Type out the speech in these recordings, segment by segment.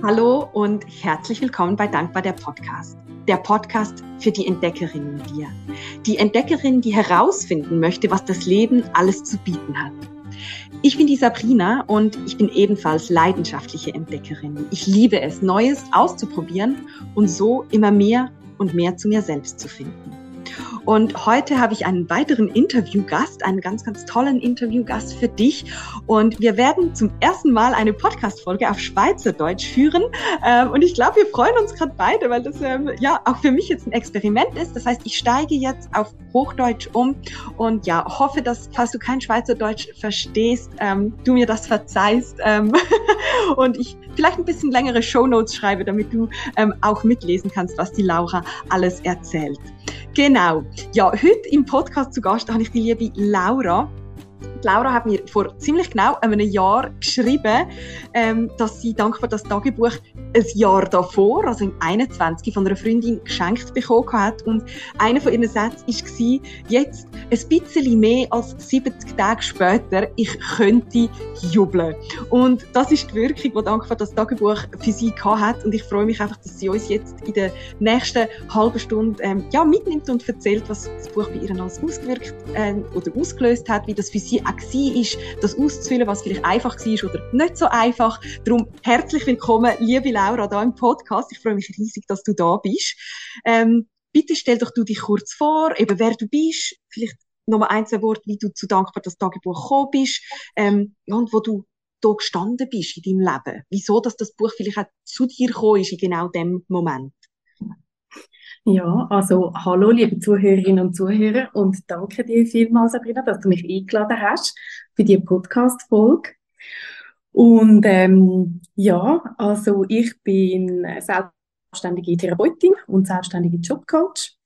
Hallo und herzlich willkommen bei Dankbar der Podcast. Der Podcast für die Entdeckerin in dir. Die Entdeckerin, die herausfinden möchte, was das Leben alles zu bieten hat. Ich bin die Sabrina und ich bin ebenfalls leidenschaftliche Entdeckerin. Ich liebe es, Neues auszuprobieren und so immer mehr und mehr zu mir selbst zu finden. Und heute habe ich einen weiteren Interviewgast, einen ganz, ganz tollen Interviewgast für dich. Und wir werden zum ersten Mal eine Podcast-Folge auf Schweizerdeutsch führen. Ähm, und ich glaube, wir freuen uns gerade beide, weil das ähm, ja auch für mich jetzt ein Experiment ist. Das heißt, ich steige jetzt auf Hochdeutsch um und ja, hoffe, dass, falls du kein Schweizerdeutsch verstehst, ähm, du mir das verzeihst und ich vielleicht ein bisschen längere Shownotes schreibe, damit du auch mitlesen kannst, was die Laura alles erzählt. Genau. Ja, heute im Podcast zu Gast habe ich die liebe Laura. Laura hat mir vor ziemlich genau einem Jahr geschrieben, ähm, dass sie dankbar das Tagebuch ein Jahr davor, also im 21, von einer Freundin geschenkt bekommen hat. Und einer von ihren Sätzen war, jetzt ein bisschen mehr als 70 Tage später, ich könnte jubeln. Und das ist die Wirkung, die dankbar das Tagebuch für sie hat. Und ich freue mich einfach, dass sie uns jetzt in der nächsten halben Stunde ähm, ja, mitnimmt und erzählt, was das Buch bei ihr alles ausgewirkt äh, oder ausgelöst hat, wie das für sie auch war, das auszufüllen, was vielleicht einfach war oder nicht so einfach. Darum herzlich willkommen, liebe Laura, da im Podcast. Ich freue mich riesig, dass du da bist. Ähm, bitte stell doch du dich kurz vor, eben wer du bist, vielleicht nochmal ein, zwei Worte, wie du zu dankbar das Tagebuch gekommen bist ähm, und wo du da gestanden bist in deinem Leben. Wieso, dass das Buch vielleicht auch zu dir gekommen ist in genau dem Moment. Ja, also hallo liebe Zuhörerinnen und Zuhörer und danke dir vielmals, Sabrina, dass du mich eingeladen hast für die Podcast-Folge. Und ähm, ja, also ich bin selbstständige Therapeutin und selbstständige Jobcoach.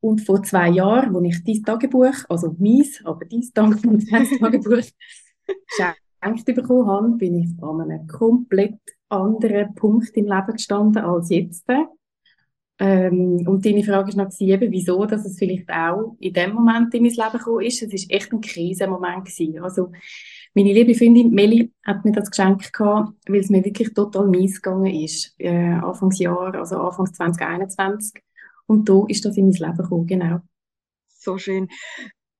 Und vor zwei Jahren, als ich dieses Tagebuch, also meins, aber dieses Tagebuch geschenkt bekommen habe, bin ich an einem komplett anderen Punkt im Leben gestanden als jetzt. Ähm, und deine Frage war noch eben, wieso, dass es vielleicht auch in dem Moment in mein Leben gekommen ist. Es ist echt ein Krisenmoment gewesen. Also, meine liebe Freundin Meli hat mir das geschenkt gehabt, weil es mir wirklich total mies gegangen ist. Äh, Anfangsjahr, also Anfangs 2021. Und da ist das in mein Leben gekommen, genau. So schön.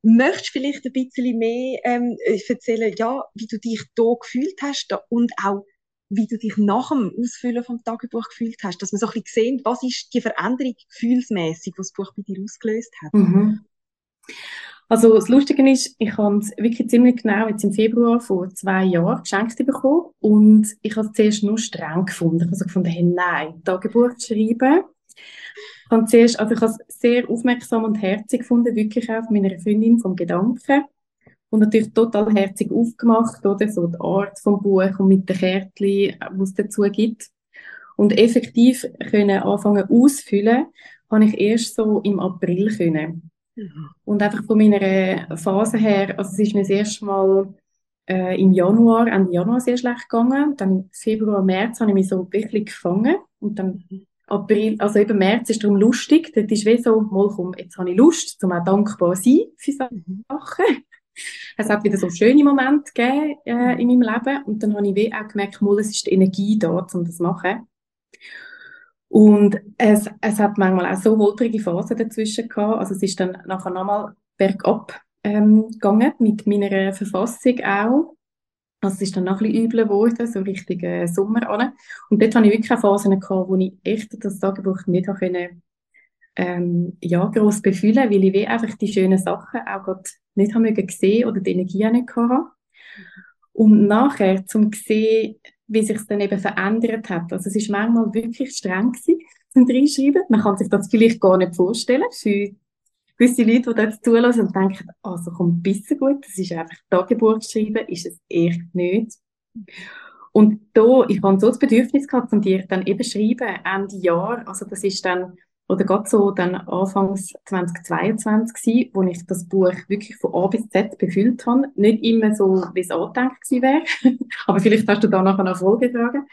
Möchtest du vielleicht ein bisschen mehr ähm, erzählen, ja, wie du dich da gefühlt hast und auch wie du dich nach dem Ausfüllen vom Tagebuch gefühlt hast, dass man so ein bisschen sehen, was ist die Veränderung gefühlsmäßig, was das Buch bei dir ausgelöst hat. Mhm. Also das Lustige ist, ich habe es wirklich ziemlich genau jetzt im Februar vor zwei Jahren geschenkt bekommen und ich habe es zuerst nur streng gefunden. Ich habe also gefunden, hey, nein, Tagebuch schreiben. Ich habe zuerst, also ich habe es sehr aufmerksam und herzig gefunden, wirklich auch von meiner Freundin vom Gedanken und natürlich total herzig aufgemacht, oder? So die Art vom Buch und mit den Kärtchen, was es dazu gibt. Und effektiv können anfangen auszufüllen, habe ich erst so im April können. Mhm. Und einfach von meiner Phase her, also es ist mir das erste Mal äh, im Januar, Ende Januar sehr schlecht gegangen. Dann Februar, März habe ich mich so wirklich gefangen. Und dann mhm. April, also eben März ist darum lustig. Dort ist wie so, mal komm, jetzt habe ich Lust, um auch dankbar zu sein für mhm. Sachen. Es hat wieder so schöne Momente gegeben äh, in meinem Leben und dann habe ich auch gemerkt, mal, es ist die Energie da, um das zu machen. Und es, es hat manchmal auch so holprige Phasen dazwischen gehabt. Also es ist dann nachher nochmal bergab ähm, gegangen, mit meiner Verfassung auch. Also es ist dann noch ein bisschen übler geworden, so richtig äh, Sommer. Und dort hatte ich wirklich Phasen gehabt, wo ich echt das Tagebuch nicht können, ähm, ja, gross befühlen, weil ich einfach die schönen Sachen auch gerade nicht haben gesehen oder die Energie auch nicht hatte. Und nachher, zum sehen, wie sich es dann eben verändert hat. Also es ist manchmal wirklich streng gewesen, zum Reinschreiben. Man kann sich das vielleicht gar nicht vorstellen für gewisse Leute, die das zulassen und denken, also kommt ein bisschen gut, das ist einfach Tagebuch schreiben, ist es echt nicht. Und da, ich habe so das Bedürfnis gehabt, von dir dann eben schreiben, Ende Jahr, also das ist dann oder gerade so dann Anfangs 2022 gewesen, wo ich das Buch wirklich von A bis Z befüllt habe. Nicht immer so, wie es angedenkt gewesen wäre. Aber vielleicht hast du da nachher noch Folge tragen.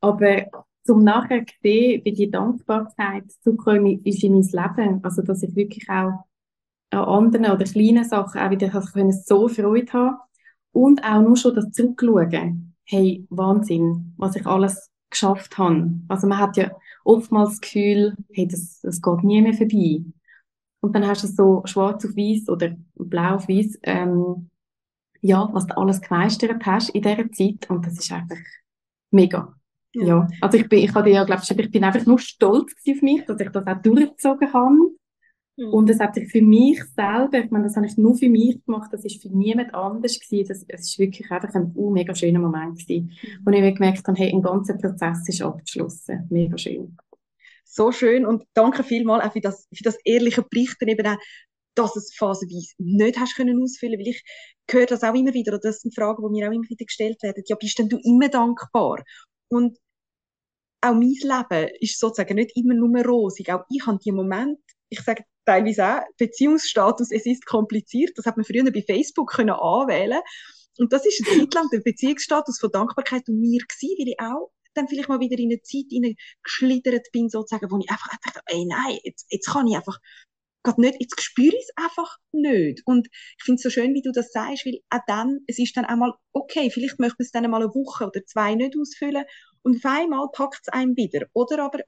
Aber zum nachher sehen, wie die Dankbarkeit zugekommen ist in mein Leben. Also, dass ich wirklich auch an anderen oder kleinen Sachen auch wieder können, so Freude haben. Und auch nur schon das Zurückschauen. Hey, Wahnsinn, was ich alles geschafft habe. Also man hat ja oftmals das Gefühl, hey, das, das geht nie mehr vorbei. Und dann hast du so schwarz auf weiß oder blau auf weiß, ähm, ja, was du alles gemeistert hast in dieser Zeit. Und das ist einfach mega. Ja. ja. Also ich bin, ich hatte ja, glaube ich, ich bin einfach nur stolz auf mich, dass ich das auch durchgezogen habe. Mhm. Und es hat sich für mich selber, ich meine, das habe ich nur für mich gemacht, das ist für niemand anders gewesen. Das, es ist wirklich einfach ein uh, mega schöner Moment gewesen, mhm. wo ich gemerkt habe, hey, ein ganzer Prozess ist abgeschlossen. Mega schön. So schön und danke vielmals auch für das, für das ehrliche Berichten eben auch, dass es phasenweise nicht hast können ausfüllen, weil ich höre das auch immer wieder, und das sind Fragen, die mir auch immer wieder gestellt werden, ja, bist denn du immer dankbar? Und auch mein Leben ist sozusagen nicht immer nur rosig. Auch ich habe die Momente, ich sage teilweise auch, Beziehungsstatus, es ist kompliziert. Das hat man früher bei Facebook können anwählen Und das ist eine Zeit lang der Beziehungsstatus von Dankbarkeit und mir gewesen, weil ich auch dann vielleicht mal wieder in eine Zeit geschlittert bin, sozusagen, wo ich einfach dachte, ey, nein, jetzt, jetzt kann ich einfach gerade nicht, jetzt spüre ich es einfach nicht. Und ich finde es so schön, wie du das sagst, weil auch dann, es ist dann einmal okay, vielleicht möchte man es dann einmal eine Woche oder zwei nicht ausfüllen und auf einmal packt es einem wieder. Oder aber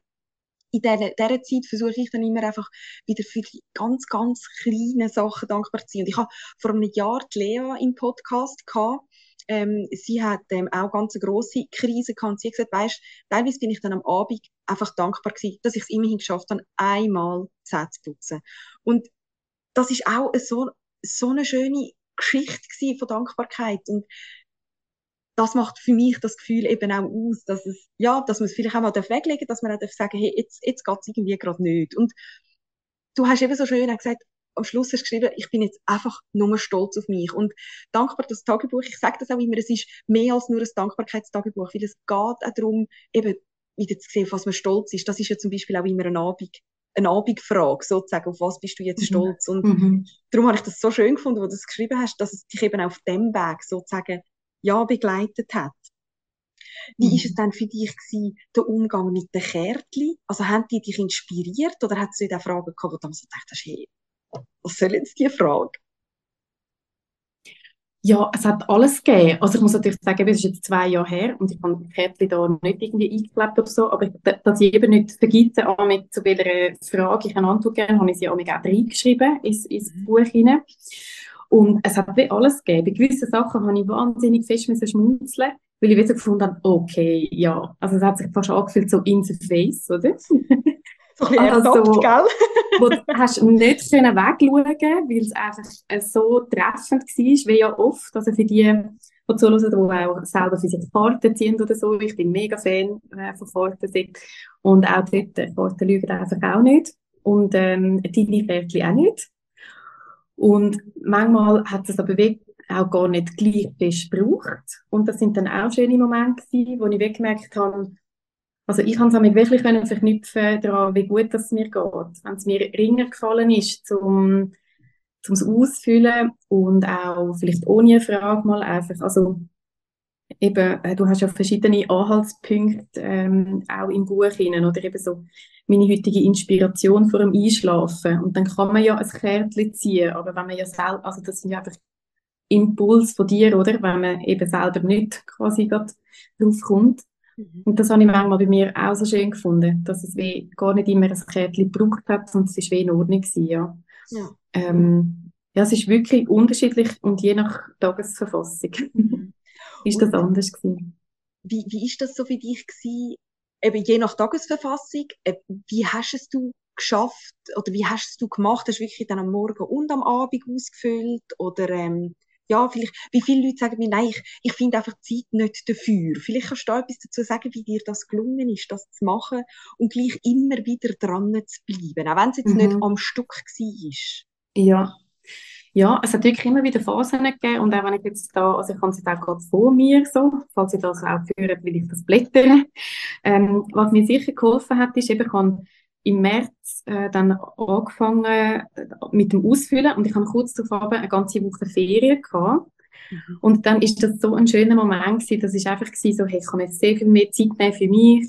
in dieser, dieser Zeit versuche ich dann immer einfach wieder für die ganz, ganz kleinen Sachen dankbar zu sein. Und ich habe vor einem Jahr die Lea im Podcast gehabt, ähm, sie hat ähm, auch ganz eine grosse Krise gehabt. Sie hat gesagt, weisst, teilweise bin ich dann am Abend einfach dankbar gewesen, dass ich es immerhin geschafft habe, einmal Zähne zu putzen. Und das ist auch so, so eine schöne Geschichte von Dankbarkeit. Und das macht für mich das Gefühl eben auch aus, dass es, ja, dass man es vielleicht auch mal weglegen darf, dass man auch darf sagen, hey, jetzt, jetzt geht's irgendwie gerade nicht. Und du hast eben so schön gesagt, am Schluss hast du geschrieben, ich bin jetzt einfach nur stolz auf mich. Und dankbar das Tagebuch, ich sage das auch immer, es ist mehr als nur ein Dankbarkeitstagebuch, weil es geht auch darum, eben wieder zu sehen, auf was man stolz ist. Das ist ja zum Beispiel auch immer eine Abend, eine Abendfrage, sozusagen, auf was bist du jetzt mhm. stolz? Und mhm. darum habe ich das so schön gefunden, wo du das geschrieben hast, dass es dich eben auf dem Weg sozusagen ja begleitet hat. Wie mhm. ist es dann für dich gewesen, der Umgang mit den Kärtchen? Also haben die dich inspiriert oder hat es so Fragen gehabt, wo du dann so gedacht hast, hey, was soll jetzt die Frage? Ja, es hat alles gegeben. Also ich muss natürlich sagen, es ist jetzt zwei Jahre her und ich habe die Kärtchen da nicht irgendwie eingeklebt oder so, aber dass ich eben nicht vergesse, mit zu welcher Frage ich eine Antwort gebe, habe ich sie auch reingeschrieben ins, ins mhm. Buch hinein. Und es hat wie alles gegeben. Bei gewissen Sachen habe ich wahnsinnig fest schmunzeln, weil ich wieder gefunden habe, okay, ja, also es hat sich fast angefühlt so in the face, oder? So ein also, ertappt, gell? wo du hast nicht können wegschauen weil es einfach äh, so treffend war, wie ja oft. Also für die, die zuhören, die auch selber für sich Fahrten ziehen oder so. Ich bin mega Fan äh, von Fahrten. Und auch dort, äh, Fahrten lügen einfach auch nicht. Und ähm, deine Pferdchen auch nicht. Und manchmal hat es aber wirklich auch gar nicht gleich fest gebraucht. Und das sind dann auch schöne Momente gewesen, wo ich weggemerkt habe, also ich kann es damit wirklich verknüpfen daran, wie gut es mir geht. Wenn es mir ringer gefallen ist, zum, zum Ausfüllen und auch vielleicht ohne Frage mal einfach, also eben, äh, du hast ja verschiedene Anhaltspunkte ähm, auch im Buch hinein, oder eben so meine heutige Inspiration vor dem Einschlafen. Und dann kann man ja ein Kärtchen ziehen, aber wenn man ja selber, also das sind ja einfach Impuls von dir, oder? Wenn man eben selber nicht quasi drauf kommt. Mhm. Und das habe ich manchmal bei mir auch so schön gefunden, dass es wie gar nicht immer ein Kärtchen gebraucht hat und es ist wie in Ordnung gewesen, ja. Ja. Ähm, ja, es ist wirklich unterschiedlich und je nach Tagesverfassung. ist das anders gewesen. Wie, wie ist das so für dich gewesen, eben je nach Tagesverfassung, äh, wie hast es du geschafft oder wie hast es du gemacht? Hast du wirklich dann am Morgen und am Abend ausgefüllt oder ähm, ja, vielleicht, wie viele Leute sagen mir, nein, ich, ich finde einfach Zeit nicht dafür. Vielleicht kannst du da etwas dazu sagen, wie dir das gelungen ist, das zu machen und gleich immer wieder dran zu bleiben, auch wenn es jetzt mhm. nicht am Stück war. Ja. Ja, es hat wirklich immer wieder Phasen gegeben und auch wenn ich jetzt da, also ich habe es jetzt auch gerade vor mir so, falls ich das auch führe, will ich das blättern. Ähm, was mir sicher geholfen hat, ist eben, ich habe im März äh, dann angefangen äh, mit dem Ausfüllen und ich habe kurz darauf eine ganze Woche Ferien gehabt. Mhm. Und dann ist das so ein schöner Moment gewesen, das ist einfach gewesen, so, hey, ich kann jetzt sehr viel mehr Zeit nehmen für mich.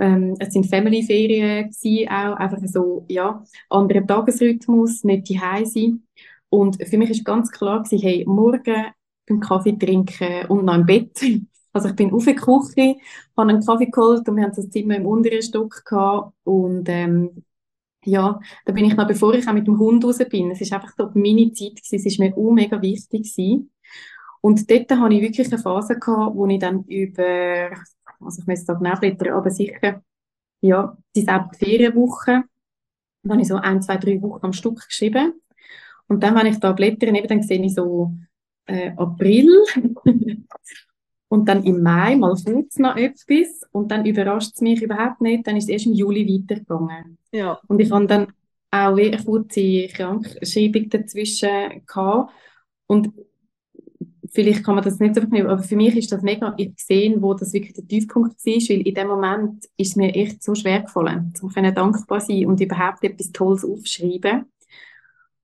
Ähm, es sind Family-Ferien gewesen, auch einfach so, ja, anderer Tagesrhythmus, nicht die sein. Und für mich ist ganz klar gewesen, hey, morgen beim Kaffee trinken und noch im Bett. Also ich bin auf die Küche, habe einen Kaffee geholt und wir haben das Zimmer im unteren Stock gehabt. Und ähm, ja, da bin ich noch, bevor ich auch mit dem Hund raus bin, es ist einfach so meine Zeit gewesen, es ist mir auch mega wichtig gewesen. Und dort hatte ich wirklich eine Phase gehabt, wo ich dann über, also ich muss da genau blättern, aber sicher, ja, die Ferienwoche, dann habe ich so ein, zwei, drei Wochen am Stück geschrieben. Und dann, wenn ich da blättere, eben, dann sehe ich so äh, April und dann im Mai mal kurz noch etwas und dann überrascht es mich überhaupt nicht, dann ist es erst im Juli weitergegangen. Ja. Und ich habe dann auch eine kurze Krankschreibung dazwischen gehabt und vielleicht kann man das nicht so verknüpfen, aber für mich ist das mega, ich gesehen, wo das wirklich der Tiefpunkt war, weil in dem Moment ist es mir echt so schwer gefallen, um dankbar sein und überhaupt etwas Tolles aufschreiben.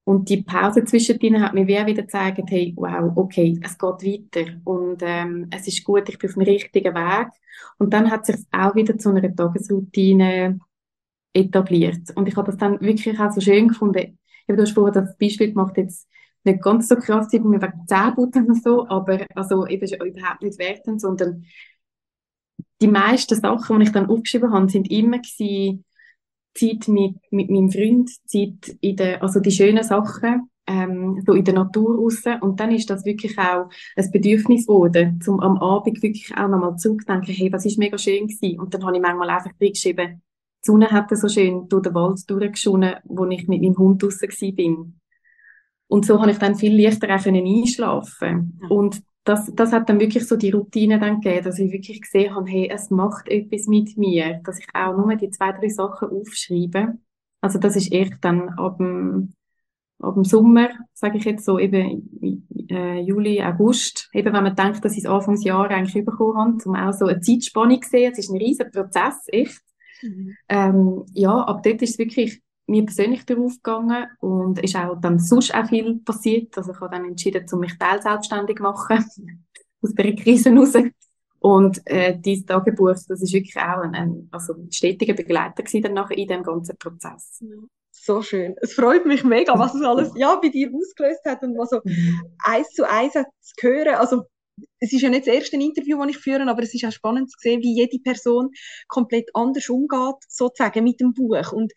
Und die Pause zwischendrin hat mir wieder gezeigt, hey, wow, okay, es geht weiter und ähm, es ist gut, ich bin auf dem richtigen Weg. Und dann hat sich auch wieder zu einer Tagesroutine etabliert. Und ich habe das dann wirklich auch so schön gefunden. Ich du hast vorher das Beispiel gemacht, jetzt nicht ganz so krass, wie wegen Zähneputzen und so, aber also eben überhaupt nicht wertend, sondern die meisten Sachen, die ich dann aufgeschrieben habe, sind immer gewesen, Zeit mit, mit meinem Freund, Zeit in der, also die schönen Sachen, ähm, so in der Natur raus. Und dann ist das wirklich auch ein Bedürfnis geworden, zum am Abend wirklich auch nochmal zurückdenken, hey, was ist mega schön gewesen. Und dann habe ich manchmal einfach reingeschrieben, die Sonne hat so schön durch den Wald durchgeschonen, wo ich mit meinem Hund draussen bin. Und so habe ich dann viel leichter auch einschlafen. Ja. Und das, das hat dann wirklich so die Routine dann gegeben, dass ich wirklich gesehen habe, hey, es macht etwas mit mir, dass ich auch nur die zwei, drei Sachen aufschreibe. Also das ist echt dann ab dem, ab dem Sommer, sage ich jetzt so, eben äh, Juli, August, eben wenn man denkt, dass ich es Anfangsjahr eigentlich bekommen habe, um auch so eine Zeitspanne zu sehen, es ist ein riesen Prozess, echt. Mhm. Ähm, ja, ab dort ist es wirklich mir persönlich darauf gegangen und ist auch dann sonst auch viel passiert. Also ich habe dann entschieden, zu mich teilselbstständig machen, aus der Krise raus. Und äh, dieses Tagebuch, das ist wirklich auch ein, ein also ein stetiger Begleiter gewesen dann nachher in dem ganzen Prozess. So schön. Es freut mich mega, was es alles ja, bei dir ausgelöst hat und was so eins zu eins zu hören. Also es ist ja nicht das erste Interview, das ich führe, aber es ist auch spannend zu sehen, wie jede Person komplett anders umgeht, sozusagen mit dem Buch. Und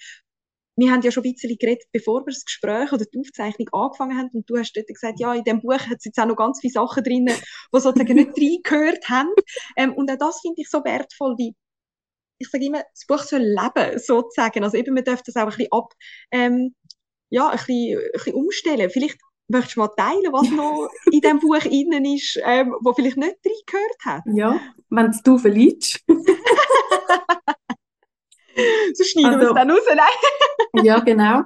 wir haben ja schon ein bisschen geredet, bevor wir das Gespräch oder die Aufzeichnung angefangen haben. Und du hast dort gesagt, ja, in dem Buch hat es jetzt auch noch ganz viele Sachen drin, die sozusagen nicht reingehört haben. Ähm, und auch das finde ich so wertvoll, wie ich sage immer, das Buch soll leben, sozusagen. Also eben, man darf das auch ein bisschen ab, ähm, ja, ein bisschen, ein bisschen umstellen. Vielleicht möchtest du mal teilen, was noch in dem Buch innen ist, ähm, wo vielleicht nicht reingehört hat? Ja, wenn du verliebst. so schneiden also, wir es dann raus, nein? ja, genau.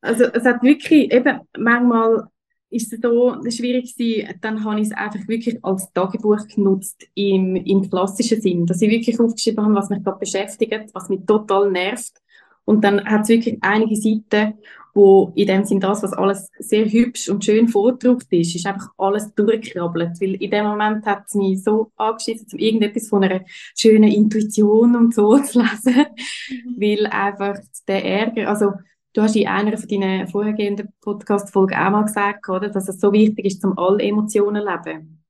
Also es hat wirklich, eben manchmal ist es so schwierig gewesen, dann habe ich es einfach wirklich als Tagebuch genutzt im, im klassischen Sinn, dass ich wirklich aufgeschrieben habe, was mich gerade beschäftigt, was mich total nervt. Und dann hat es wirklich einige Seiten, wo in dem Sinn das, was alles sehr hübsch und schön vorgedruckt ist, ist einfach alles durchgekrabbelt. Weil in dem Moment hat es mich so angeschissen, um irgendetwas von einer schönen Intuition und so zu lesen. Mhm. Weil einfach der Ärger, also du hast in einer von deinen vorhergehenden Podcast-Folgen auch mal gesagt, oder, dass es so wichtig ist, zum alle Emotionen leben.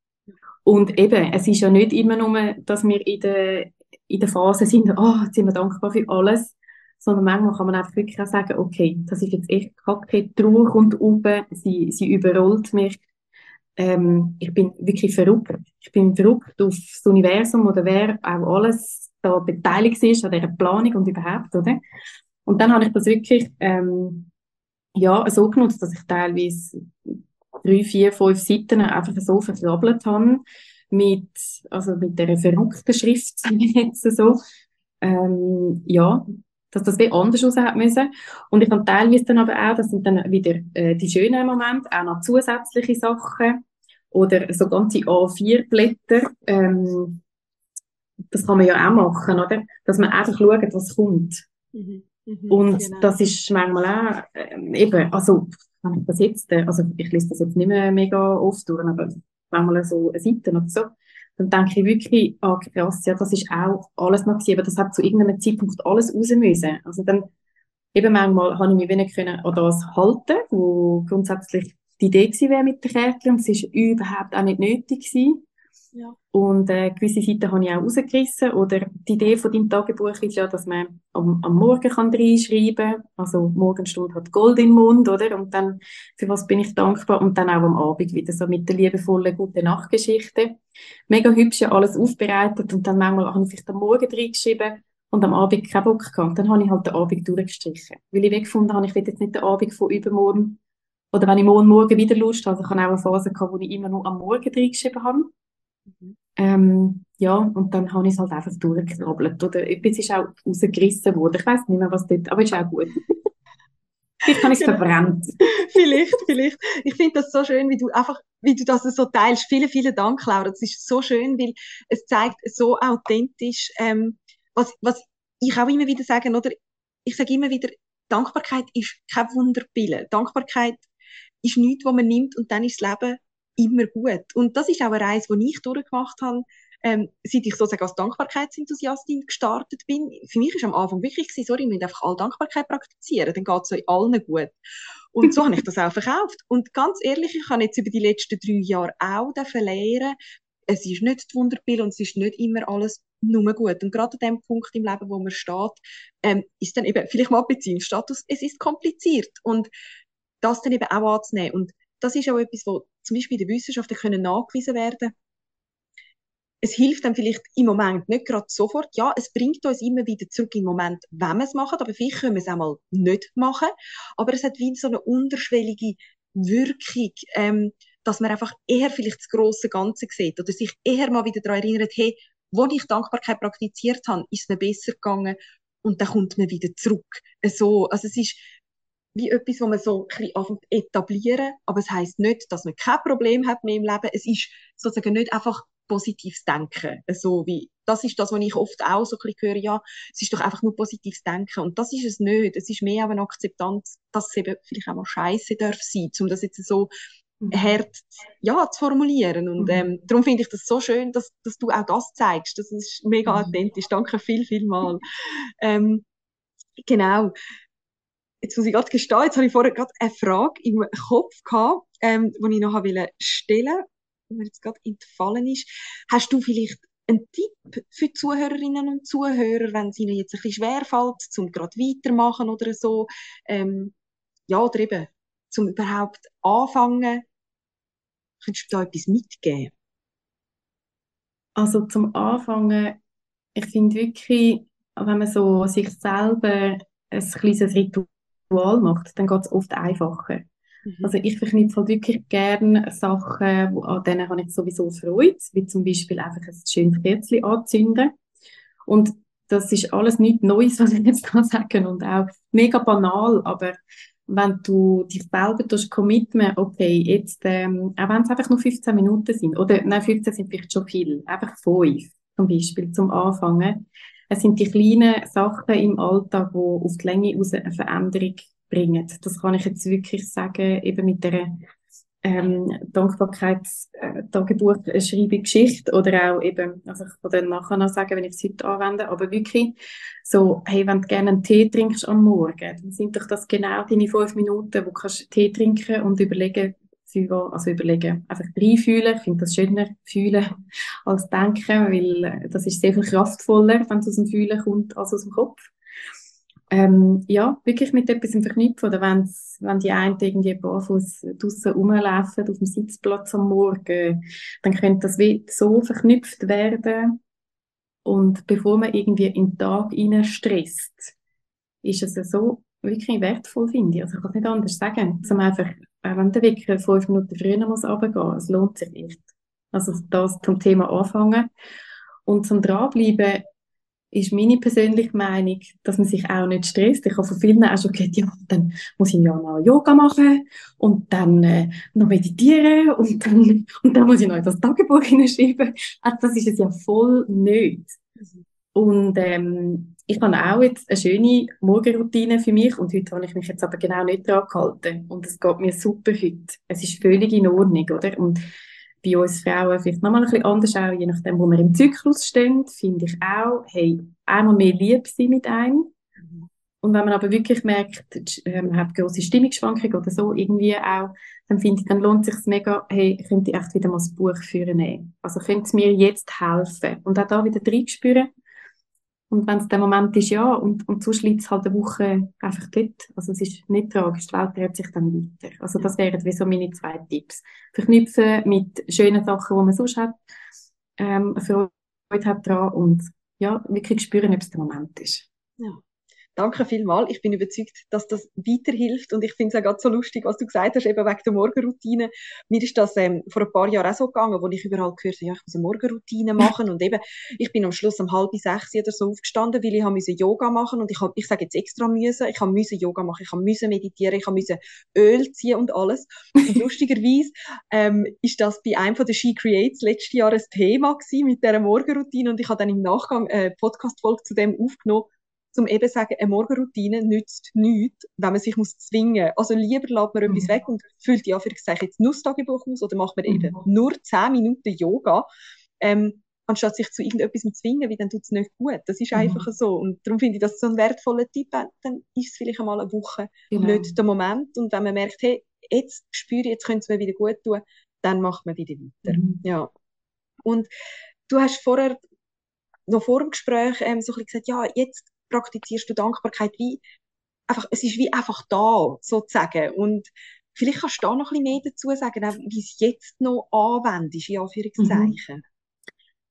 Und eben, es ist ja nicht immer nur, dass wir in der, in der Phase sind, oh, jetzt sind wir dankbar für alles, sondern manchmal kann man einfach wirklich auch sagen, okay, das ist jetzt echt kacke, die Ruhe kommt oben, sie, sie überrollt mich. Ähm, ich bin wirklich verrückt. Ich bin verrückt auf das Universum oder wer auch alles da beteiligt ist an dieser Planung und überhaupt, oder? Und dann habe ich das wirklich, ähm, ja, so genutzt, dass ich teilweise drei, vier, fünf Seiten einfach so verkrabbelt habe mit, also mit der verrückten Schrift, jetzt so. Ähm, ja, dass das wie anders aussehen müssen. Und ich habe teilweise dann aber auch, das sind dann wieder äh, die schönen Momente, auch noch zusätzliche Sachen oder so ganze A4-Blätter. Ähm, das kann man ja auch machen, oder? Dass man einfach schaut, was kommt. Mhm. Mhm, und genau. das ist manchmal auch, äh, eben, also, wenn ich das jetzt, äh, also ich lese das jetzt nicht mehr mega oft durch, aber manchmal so eine Seite oder so, dann denke ich wirklich, ah, krass, ja, das ist auch alles noch gewesen, aber das hat zu irgendeinem Zeitpunkt alles raus müssen. Also dann, eben manchmal habe ich mich wenig können an das halten, wo grundsätzlich die Idee gewesen wäre mit der Kärtchen und es ist überhaupt auch nicht nötig gewesen. Ja. Und äh, gewisse Seiten habe ich auch rausgerissen. Oder die Idee von deinem Tagebuch ist ja, dass man am, am Morgen kann reinschreiben kann. Also Morgenstunde hat Gold im Mund, oder? Und dann, für was bin ich dankbar? Und dann auch am Abend wieder so mit der liebevollen gute Nachtgeschichte. Mega hübsch ja alles aufbereitet und dann manchmal habe ich vielleicht am Morgen reingeschrieben und am Abend keinen Bock gehabt. Dann habe ich halt den Abend durchgestrichen. Weil ich weggefunden habe, ich will jetzt nicht den Abend von übermorgen oder wenn ich morgen, morgen wieder Lust habe, also ich habe auch eine Phase gehabt, wo ich immer nur am Morgen reingeschrieben habe. Mhm. Ähm, ja, und dann habe ich es halt einfach durchgekrabbelt. Oder etwas ist auch rausgerissen worden. Ich weiß nicht mehr, was dort, aber ist auch gut. Vielleicht habe ich es genau. verbrannt. vielleicht, vielleicht. Ich finde das so schön, wie du einfach, wie du das so teilst. Vielen, vielen Dank, Laura. Das ist so schön, weil es zeigt so authentisch, ähm, was, was ich auch immer wieder sage, oder? Ich sage immer wieder, Dankbarkeit ist kein Wunderpille. Dankbarkeit ist nichts, was man nimmt und dann ist das Leben immer gut. Und das ist auch eine Reise, die ich durchgemacht habe, ähm, seit ich sozusagen als Dankbarkeitsenthusiastin gestartet bin. Für mich ist am Anfang wirklich gewesen, sorry, wir müssen einfach alle Dankbarkeit praktizieren, dann geht es euch allen gut. Und so habe ich das auch verkauft. Und ganz ehrlich, ich habe jetzt über die letzten drei Jahre auch lernen, es ist nicht die Wunderpille und es ist nicht immer alles nur gut. Und gerade an dem Punkt im Leben, wo man steht, ähm, ist dann eben vielleicht mal Beziehungsstatus, es ist kompliziert. Und das dann eben auch anzunehmen. Und das ist auch etwas, wo zum Beispiel in der Wissenschaft können nachgewiesen werden es hilft dann vielleicht im Moment nicht gerade sofort. Ja, es bringt uns immer wieder zurück im Moment, wenn wir es machen, aber vielleicht können wir es auch mal nicht machen. Aber es hat wie so eine unterschwellige Wirkung, ähm, dass man einfach eher vielleicht das große Ganze sieht oder sich eher mal wieder daran erinnert, hey, wo ich Dankbarkeit praktiziert habe, ist es mir besser gegangen und dann kommt man wieder zurück. So, also es ist wie etwas, was man so ein bisschen etablieren, aber es heißt nicht, dass man kein Problem hat mehr im Leben. Es ist sozusagen nicht einfach positives Denken. So wie, das ist das, was ich oft auch so ein bisschen höre, ja, es ist doch einfach nur positives Denken. Und das ist es nicht. Es ist mehr eine Akzeptanz, dass es eben vielleicht auch mal scheiße darf sein, um das jetzt so mhm. hart, ja, zu formulieren. Und, mhm. ähm, darum finde ich das so schön, dass, dass du auch das zeigst. Das ist mega mhm. authentisch. Danke viel, viel mal. ähm, genau jetzt muss ich gerade gestehen, jetzt habe ich vorher gerade eine Frage im Kopf gehabt, ähm, die ich noch stellen wollte, die mir jetzt gerade entfallen ist. Hast du vielleicht einen Tipp für die Zuhörerinnen und Zuhörer, wenn es ihnen jetzt ein bisschen schwerfällt, zum gerade weitermachen oder so? Ähm, ja, oder eben, zum überhaupt anfangen? Könntest du da etwas mitgeben? Also zum Anfangen, ich finde wirklich, wenn man so sich selber ein kleines Ritual Ritual macht, dann geht es oft einfacher. Mhm. Also ich verknüpfe halt wirklich gerne Sachen, wo, an denen habe ich sowieso Freude, wie zum Beispiel einfach ein schönes Kerzchen anzünden. Und das ist alles nichts Neues, was ich jetzt da sagen und auch mega banal, aber wenn du dich selber durch Commitment, okay, jetzt, ähm, auch wenn es einfach nur 15 Minuten sind, oder, nein, 15 sind vielleicht schon viel, einfach 5 zum Beispiel zum Anfangen, es sind die kleinen Sachen im Alltag, die auf die Länge aus eine Veränderung bringen. Das kann ich jetzt wirklich sagen, eben mit der ähm, Dankbarkeitstagebuch schreibe Geschichte oder auch eben, also ich kann dann nachher noch sagen, wenn ich es heute anwende, aber wirklich so, hey, wenn du gerne einen Tee trinkst am Morgen, dann sind doch das genau deine fünf Minuten, wo du kannst Tee trinken und überlegen, für, also überlegen, einfach reinfühlen. Ich finde das schöner, fühlen als denken, weil äh, das ist sehr viel kraftvoller, wenn es aus dem Fühlen kommt, als aus dem Kopf. Ähm, ja, wirklich mit etwas im Verknüpfen. Oder wenn's, wenn die einen irgendwie barfuß draussen rumlaufen, auf dem Sitzplatz am Morgen, dann könnte das so verknüpft werden. Und bevor man irgendwie in den Tag rein stresst, ist es so wirklich wertvoll, finde ich. Also ich kann es nicht anders sagen. Zum einfach auch wenn der Wecker fünf Minuten früher muss runtergehen, es lohnt sich nicht. Also das zum Thema anfangen. Und zum dranbleiben ist meine persönliche Meinung, dass man sich auch nicht stresst. Ich habe von vielen auch schon gehört, ja, dann muss ich ja noch Yoga machen und dann äh, noch meditieren und dann, und dann muss ich noch das Tagebuch hinschreiben. Also das ist es ja voll nicht. Und ähm, ich habe auch jetzt eine schöne Morgenroutine für mich und heute habe ich mich jetzt aber genau nicht dran gehalten. Und es geht mir super heute. Es ist völlig in Ordnung, oder? Und bei uns Frauen vielleicht nochmal ein bisschen anders auch, je nachdem, wo wir im Zyklus stehen, finde ich auch, hey, einmal mehr lieb sein mit einem. Und wenn man aber wirklich merkt, man hat große Stimmungsschwankungen oder so, irgendwie auch, dann finde ich, dann lohnt es sich mega, hey, könnte ich echt wieder mal das Buch führen nehmen. Also könnte es mir jetzt helfen? Und auch da wieder reinspüren. Und wenn es der Moment ist, ja, und, und so schlägt es halt eine Woche einfach dort. Also es ist nicht tragisch, die Welt dreht sich dann weiter. Also das wären wie so meine zwei Tipps. Verknüpfen mit schönen Sachen, die man sonst hat, ähm, Freude hat dran und ja, wirklich spüren, ob es der Moment ist. Ja. Danke vielmals. Ich bin überzeugt, dass das weiterhilft. Und ich finde es ja gerade so lustig, was du gesagt hast, eben wegen der Morgenroutine. Mir ist das ähm, vor ein paar Jahren auch so gegangen, wo ich überall gehört habe, ja, ich muss eine Morgenroutine machen. und eben, ich bin am Schluss um halb sechs oder so aufgestanden, weil ich habe Yoga machen und ich habe, ich sage jetzt extra müssen, ich habe müssen Yoga machen, ich habe müssen meditieren, ich habe müssen Öl ziehen und alles. Und lustigerweise ähm, ist das bei einem von den She Creates letztes Jahr ein Thema gewesen mit dieser Morgenroutine und ich habe dann im Nachgang eine äh, Podcast-Folge zu dem aufgenommen zum eben sagen, eine Morgenroutine nützt nichts, wenn man sich muss zwingen. Also lieber lässt man mhm. etwas weg und füllt ja für jetzt Tagebuch aus oder macht man mhm. eben nur 10 Minuten Yoga, ähm, anstatt sich zu irgendetwas zu zwingen, weil dann tut es nicht gut. Das ist mhm. einfach so. Und darum finde ich das so ein wertvoller Tipp. Dann ist es vielleicht einmal eine Woche genau. nicht der Moment. Und wenn man merkt, hey, jetzt spüre ich, jetzt könnte es mir wieder gut tun, dann macht man wieder weiter. Mhm. Ja. Und du hast vorher noch vor dem Gespräch ähm, so ein bisschen gesagt, ja, jetzt praktizierst du Dankbarkeit wie einfach, es ist wie einfach da, sozusagen. Und vielleicht kannst du da noch ein bisschen mehr dazu sagen, wie es jetzt noch anwendest, in Anführungszeichen. Mhm.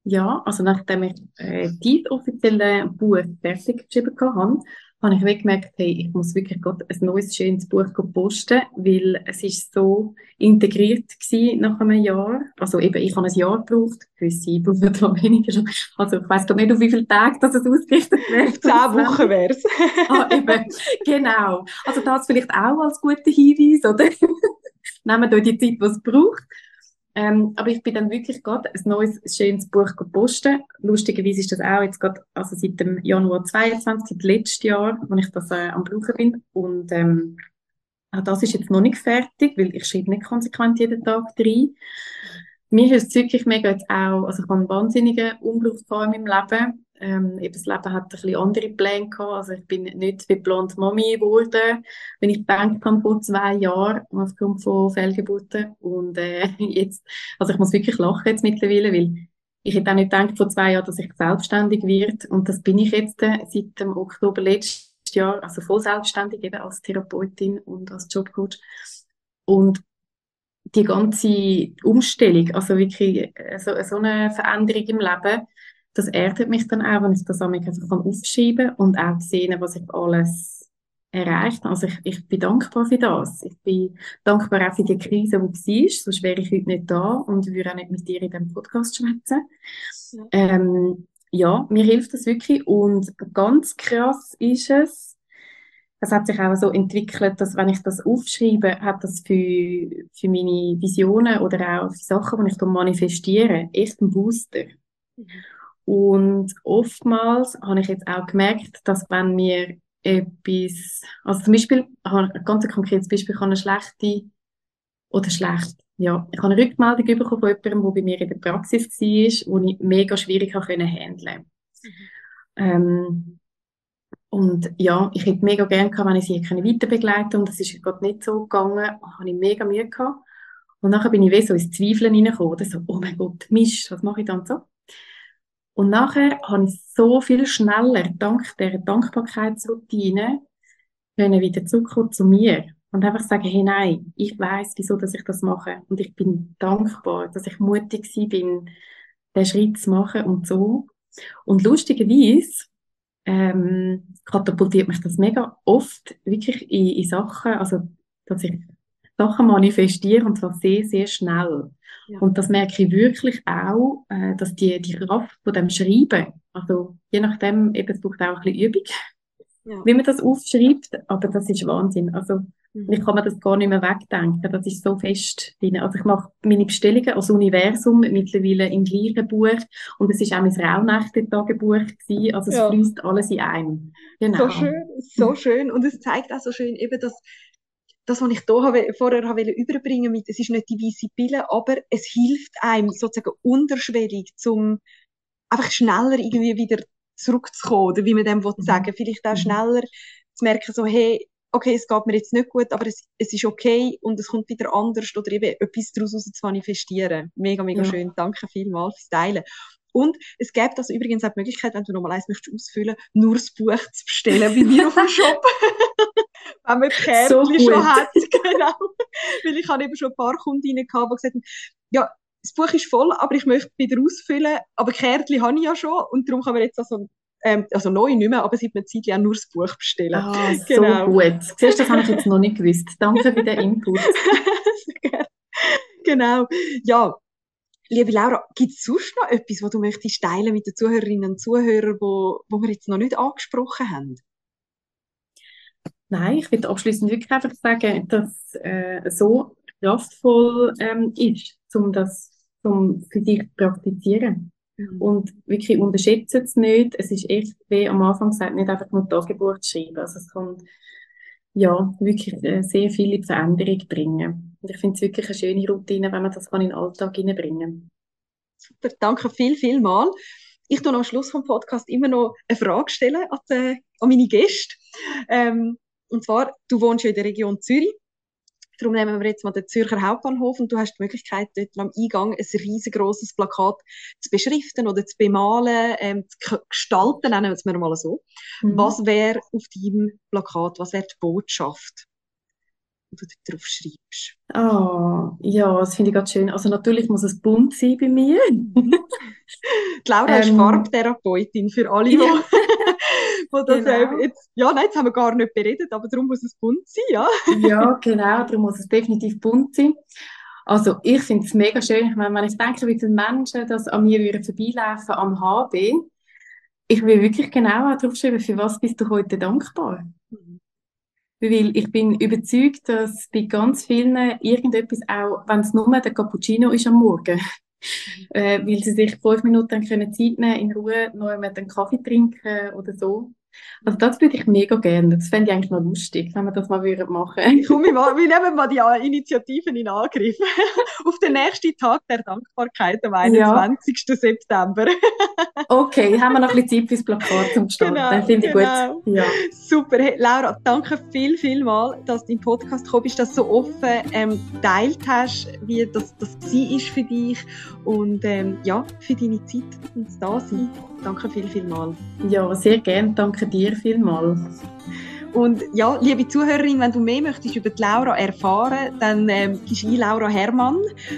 Ja, also nachdem ich äh, die offizielle Buch fertig geschrieben habe, habe ich gemerkt, hey, ich muss wirklich gerade ein neues, schönes Buch posten, weil es ist so integriert gewesen nach einem Jahr. Also eben, ich habe ein Jahr gebraucht, gewisse brauchen noch weniger. Also ich weiss gar nicht, auf wie viele Tage das es ausgerichtet wird. Zehn Wochen wäre es. ah, eben, genau. Also das vielleicht auch als guter Hinweis, oder? Nehmen euch die Zeit, die es braucht. Ähm, aber ich bin dann wirklich gerade ein neues, schönes Buch gepostet. Lustigerweise ist das auch jetzt gerade, also seit dem Januar 22, seit letztes Jahr, wo ich das äh, am brauchen bin. Und ähm, auch das ist jetzt noch nicht fertig, weil ich schreibe nicht konsequent jeden Tag rein. Mir ist es wirklich mega jetzt auch, also ich habe einen wahnsinnigen Umbruch in meinem Leben. Ähm, eben das Leben hat ein bisschen andere Pläne gehabt. Also ich bin nicht wie blond Mami geworden, wenn ich gedacht habe vor zwei Jahren aufgrund von Fehlgeburten. Und äh, jetzt, also ich muss wirklich lachen jetzt mittlerweile, weil ich hätte auch nicht gedacht vor zwei Jahren, dass ich selbstständig werde. Und das bin ich jetzt äh, seit dem Oktober letztes Jahr, also voll selbstständig eben als Therapeutin und als Jobcoach. Und die ganze Umstellung, also wirklich äh, so, so eine Veränderung im Leben, das erdet mich dann auch, wenn ich das einfach aufschreiben kann und auch sehen, was ich alles erreicht Also ich, ich bin dankbar für das. Ich bin dankbar auch für die Krise, die war, sonst wäre ich heute nicht da und würde auch nicht mit dir in diesem Podcast schwätzen. Ja. Ähm, ja, mir hilft das wirklich und ganz krass ist es, es hat sich auch so entwickelt, dass wenn ich das aufschreibe, hat das für, für meine Visionen oder auch für Sachen, die ich manifestiere, echt einen Booster. Mhm. Und oftmals habe ich jetzt auch gemerkt, dass wenn mir etwas, also zum Beispiel, ein ganz konkretes Beispiel, ich habe eine schlechte, oder schlecht, ja, ich habe eine Rückmeldung bekommen von jemandem, der bei mir in der Praxis war, die ich mega schwierig handeln konnte. Ähm, und ja, ich hätte mega gerne gehabt, wenn ich sie weiter begleiten und das ist gerade nicht so gegangen, habe ich mega Mühe gehabt. Und nachher bin ich wie so ins Zweifeln reingekommen, oder so, oh mein Gott, Mist, was mache ich dann so? Und nachher habe ich so viel schneller, dank der Dankbarkeitsroutine, können wieder zurückkommen zu mir. Und einfach sagen, hey, nein, ich weiß, wieso, dass ich das mache. Und ich bin dankbar, dass ich mutig gewesen bin, den Schritt zu machen und so. Und lustigerweise, ähm, katapultiert mich das mega oft wirklich in, in Sachen, also, dass ich Sachen manifestiere und zwar sehr, sehr schnell. Ja. Und das merke ich wirklich auch, äh, dass die, die Kraft von dem Schreiben, also je nachdem, eben, es braucht auch ein bisschen Übung, ja. wie man das aufschreibt, aber das ist Wahnsinn. Also, mhm. ich kann mir das gar nicht mehr wegdenken. Das ist so fest drin. Also, ich mache meine Bestellungen als Universum mittlerweile im gleichen Buch und es ist auch mein Rauhnächte-Tagebuch gewesen. Also, es ja. fließt alles in einem. Genau. So schön, so schön. Und es zeigt auch so schön eben, dass das, was ich hier vorher habe überbringen mit, es ist nicht die weiße Pille, aber es hilft einem sozusagen unterschwellig, zum einfach schneller irgendwie wieder zurückzukommen, oder wie man dem mhm. sagen Vielleicht auch mhm. schneller zu merken, so, hey, okay, es geht mir jetzt nicht gut, aber es, es ist okay und es kommt wieder anders oder eben etwas daraus zu manifestieren. Mega, mega ja. schön. Danke vielmals fürs Teilen. Und es gibt also übrigens auch die Möglichkeit, wenn du nochmal eins möchtest ausfüllen, nur das Buch zu bestellen bei mir auf dem Shop. wenn man Kärtchen so schon hat. Genau. Weil ich habe eben schon ein paar Kundinnen gehabt, die gesagt haben, ja, das Buch ist voll, aber ich möchte wieder ausfüllen, aber Kärtchen habe ich ja schon und darum kann man jetzt also ähm, also neu nicht mehr, aber seit einer Zeit auch nur das Buch bestellen. Ah, genau. so gut. Siehst du, das habe ich jetzt noch nicht gewusst. Danke für den Input. genau. Ja, liebe Laura, gibt es sonst noch etwas, was du möchtest teilen mit den Zuhörerinnen und Zuhörern, wo, wo wir jetzt noch nicht angesprochen haben? Nein, ich würde abschließend wirklich einfach sagen, dass äh, so kraftvoll ähm, ist, um das um für dich zu praktizieren. Mhm. Und wirklich unterschätzt es nicht. Es ist echt, wie am Anfang gesagt, nicht einfach nur Tagebuch zu schreiben. Also es kann ja wirklich äh, sehr viele Veränderungen bringen. Und ich finde es wirklich eine schöne Routine, wenn man das in den Alltag hineinbringen. Super, danke viel, viel mal. Ich tue am Schluss vom Podcast immer noch eine Frage stellen an, die, an meine Gäste. Ähm, und zwar, du wohnst ja in der Region Zürich Darum nehmen wir jetzt mal den Zürcher Hauptbahnhof und du hast die Möglichkeit, dort am Eingang ein riesengroßes Plakat zu beschriften oder zu bemalen, ähm, zu gestalten, nennen wir es mal so. Mhm. Was wäre auf deinem Plakat, was wäre die Botschaft? die du dort drauf schreibst. Ah, ja, das finde ich ganz schön. Also natürlich muss es bunt sein bei mir. die Laura ähm, ist Farbtherapeutin für alle, die, ja. Das genau. jetzt, ja, nein, jetzt haben wir gar nicht beredet, aber darum muss es bunt sein, ja. ja, genau, darum muss es definitiv bunt sein. Also ich finde es mega schön, ich meine, wenn ich denke, wie viele Menschen das an mir würden vorbeilaufen am HB, ich will wirklich genau darauf schreiben, für was bist du heute dankbar? Mhm. Weil ich bin überzeugt, dass bei ganz vielen irgendetwas auch, wenn es nur der Cappuccino ist am Morgen. Äh, weil sie sich fünf Minuten können Zeit nehmen in Ruhe noch einen Kaffee trinken oder so. Also das würde ich mega gerne. Das fände ich eigentlich noch lustig, wenn wir das mal würden machen Komm, wir, wir nehmen mal die Initiativen in Angriff. Auf den nächsten Tag der Dankbarkeit am 21. Ja. September. okay, haben wir noch ein bisschen Zeit fürs Plakat zum Start. Genau, finde ich genau. gut. Ja. Super. Hey, Laura, danke viel, viel mal, dass du im Podcast gekommen bist, dass du so offen ähm, teilt hast, wie das, das war für dich und ähm, ja, für deine Zeit und das Dasein. Danke viel, viel mal. Ja, sehr gerne. Danke dir vielmal. Und ja, liebe Zuhörerin, wenn du mehr möchtest über die Laura erfahren, dann ähm, gibst ein Laura Hermann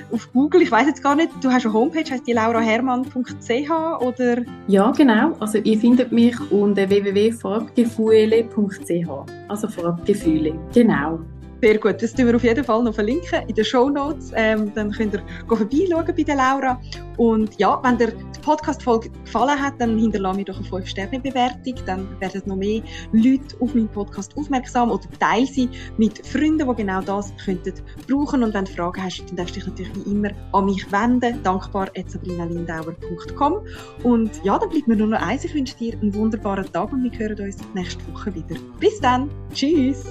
auf Google. Ich weiß jetzt gar nicht, du hast eine Homepage, heißt die laurahermann.ch oder? Ja, genau. Also ihr findet mich unter www.farbgefühle.ch. Also Farbgefühle, genau. Sehr gut, das tun wir auf jeden Fall noch verlinken in den Show Notes. Ähm, dann könnt ihr vorbeischauen bei der Laura. Und ja, wenn dir die Podcast-Folge gefallen hat, dann hinterlasse mir doch eine 5-Sterne-Bewertung. Dann werden noch mehr Leute auf meinen Podcast aufmerksam oder teile sie mit Freunden, die genau das könnten brauchen. Und wenn du Fragen hast, dann darfst du dich natürlich wie immer an mich wenden. Dankbar sabrinalindauer.com. Und ja, dann bleibt mir nur noch eins. Ich wünsche dir einen wunderbaren Tag und wir hören uns nächste Woche wieder. Bis dann. Tschüss.